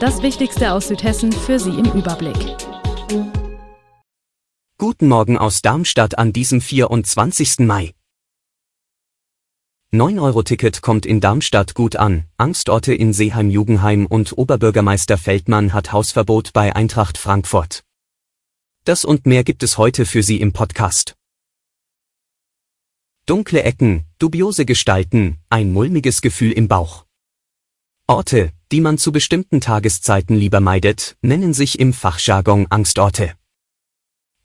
Das Wichtigste aus Südhessen für Sie im Überblick. Guten Morgen aus Darmstadt an diesem 24. Mai. 9-Euro-Ticket kommt in Darmstadt gut an, Angstorte in Seeheim-Jugendheim und Oberbürgermeister Feldmann hat Hausverbot bei Eintracht Frankfurt. Das und mehr gibt es heute für Sie im Podcast. Dunkle Ecken, dubiose Gestalten, ein mulmiges Gefühl im Bauch. Orte, die man zu bestimmten Tageszeiten lieber meidet, nennen sich im Fachjargon Angstorte.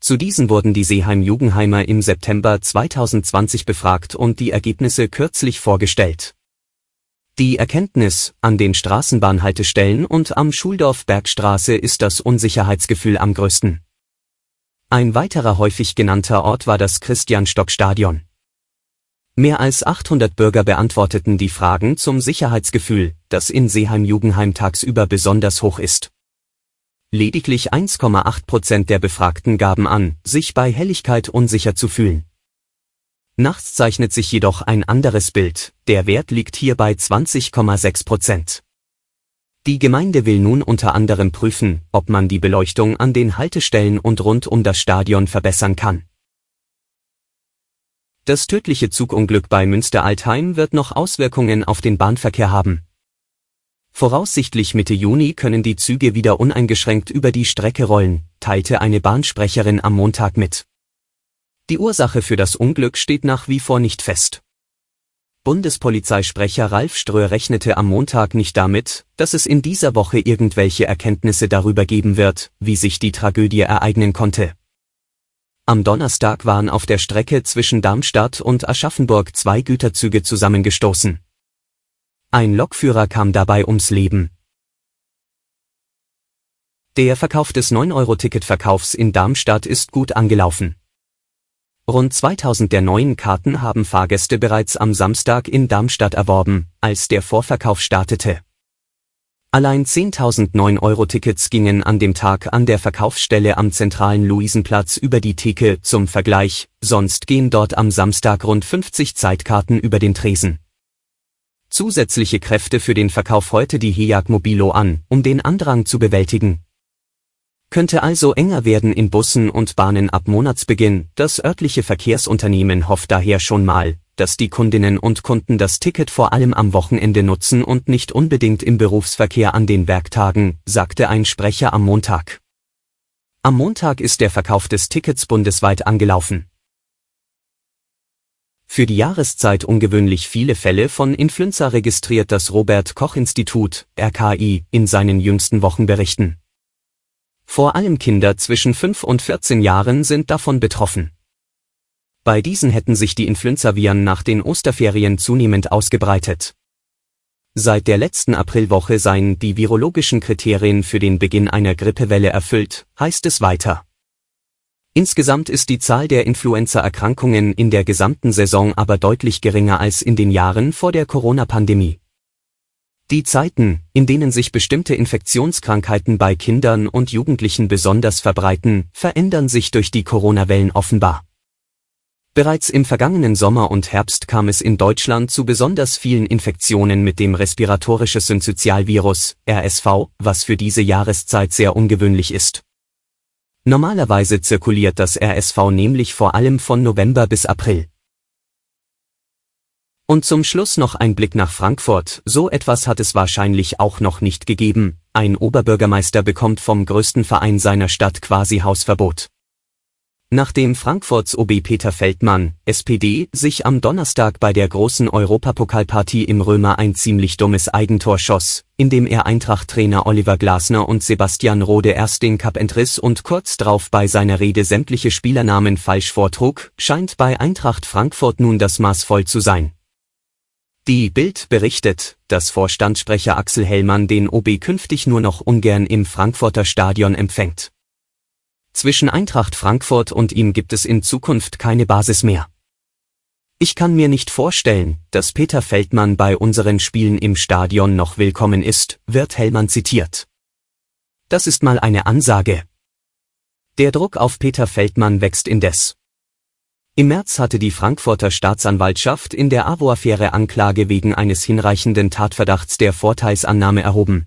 Zu diesen wurden die Seeheim-Jugendheimer im September 2020 befragt und die Ergebnisse kürzlich vorgestellt. Die Erkenntnis, an den Straßenbahnhaltestellen und am Schuldorf Bergstraße ist das Unsicherheitsgefühl am größten. Ein weiterer häufig genannter Ort war das Christian-Stock-Stadion. Mehr als 800 Bürger beantworteten die Fragen zum Sicherheitsgefühl, das in Seeheim-Jugendheim tagsüber besonders hoch ist. Lediglich 1,8 Prozent der Befragten gaben an, sich bei Helligkeit unsicher zu fühlen. Nachts zeichnet sich jedoch ein anderes Bild, der Wert liegt hier bei 20,6 Prozent. Die Gemeinde will nun unter anderem prüfen, ob man die Beleuchtung an den Haltestellen und rund um das Stadion verbessern kann. Das tödliche Zugunglück bei Münster-Altheim wird noch Auswirkungen auf den Bahnverkehr haben. Voraussichtlich Mitte Juni können die Züge wieder uneingeschränkt über die Strecke rollen, teilte eine Bahnsprecherin am Montag mit. Die Ursache für das Unglück steht nach wie vor nicht fest. Bundespolizeisprecher Ralf Ströer rechnete am Montag nicht damit, dass es in dieser Woche irgendwelche Erkenntnisse darüber geben wird, wie sich die Tragödie ereignen konnte. Am Donnerstag waren auf der Strecke zwischen Darmstadt und Aschaffenburg zwei Güterzüge zusammengestoßen. Ein Lokführer kam dabei ums Leben. Der Verkauf des 9-Euro-Ticketverkaufs in Darmstadt ist gut angelaufen. Rund 2000 der neuen Karten haben Fahrgäste bereits am Samstag in Darmstadt erworben, als der Vorverkauf startete. Allein 10.000 9-Euro-Tickets gingen an dem Tag an der Verkaufsstelle am zentralen Luisenplatz über die Theke, zum Vergleich, sonst gehen dort am Samstag rund 50 Zeitkarten über den Tresen. Zusätzliche Kräfte für den Verkauf heute die HEAG Mobilo an, um den Andrang zu bewältigen. Könnte also enger werden in Bussen und Bahnen ab Monatsbeginn, das örtliche Verkehrsunternehmen hofft daher schon mal, dass die Kundinnen und Kunden das Ticket vor allem am Wochenende nutzen und nicht unbedingt im Berufsverkehr an den Werktagen, sagte ein Sprecher am Montag. Am Montag ist der Verkauf des Tickets bundesweit angelaufen. Für die Jahreszeit ungewöhnlich viele Fälle von Influenza registriert das Robert Koch Institut, RKI, in seinen jüngsten Wochenberichten. Vor allem Kinder zwischen 5 und 14 Jahren sind davon betroffen. Bei diesen hätten sich die Influenzaviren nach den Osterferien zunehmend ausgebreitet. Seit der letzten Aprilwoche seien die virologischen Kriterien für den Beginn einer Grippewelle erfüllt, heißt es weiter. Insgesamt ist die Zahl der Influenza-Erkrankungen in der gesamten Saison aber deutlich geringer als in den Jahren vor der Corona-Pandemie. Die Zeiten, in denen sich bestimmte Infektionskrankheiten bei Kindern und Jugendlichen besonders verbreiten, verändern sich durch die Corona-Wellen offenbar. Bereits im vergangenen Sommer und Herbst kam es in Deutschland zu besonders vielen Infektionen mit dem respiratorische Synzytialvirus, RSV, was für diese Jahreszeit sehr ungewöhnlich ist. Normalerweise zirkuliert das RSV nämlich vor allem von November bis April. Und zum Schluss noch ein Blick nach Frankfurt, so etwas hat es wahrscheinlich auch noch nicht gegeben, ein Oberbürgermeister bekommt vom größten Verein seiner Stadt quasi Hausverbot. Nachdem Frankfurts OB Peter Feldmann, SPD, sich am Donnerstag bei der großen Europapokalpartie im Römer ein ziemlich dummes Eigentor schoss, indem er Eintracht-Trainer Oliver Glasner und Sebastian Rode erst den Cup entriss und kurz drauf bei seiner Rede sämtliche Spielernamen falsch vortrug, scheint bei Eintracht Frankfurt nun das Maß voll zu sein. Die Bild berichtet, dass Vorstandssprecher Axel Hellmann den OB künftig nur noch ungern im Frankfurter Stadion empfängt. Zwischen Eintracht Frankfurt und ihm gibt es in Zukunft keine Basis mehr. Ich kann mir nicht vorstellen, dass Peter Feldmann bei unseren Spielen im Stadion noch willkommen ist, wird Hellmann zitiert. Das ist mal eine Ansage. Der Druck auf Peter Feldmann wächst indes. Im März hatte die Frankfurter Staatsanwaltschaft in der AWO-Affäre Anklage wegen eines hinreichenden Tatverdachts der Vorteilsannahme erhoben.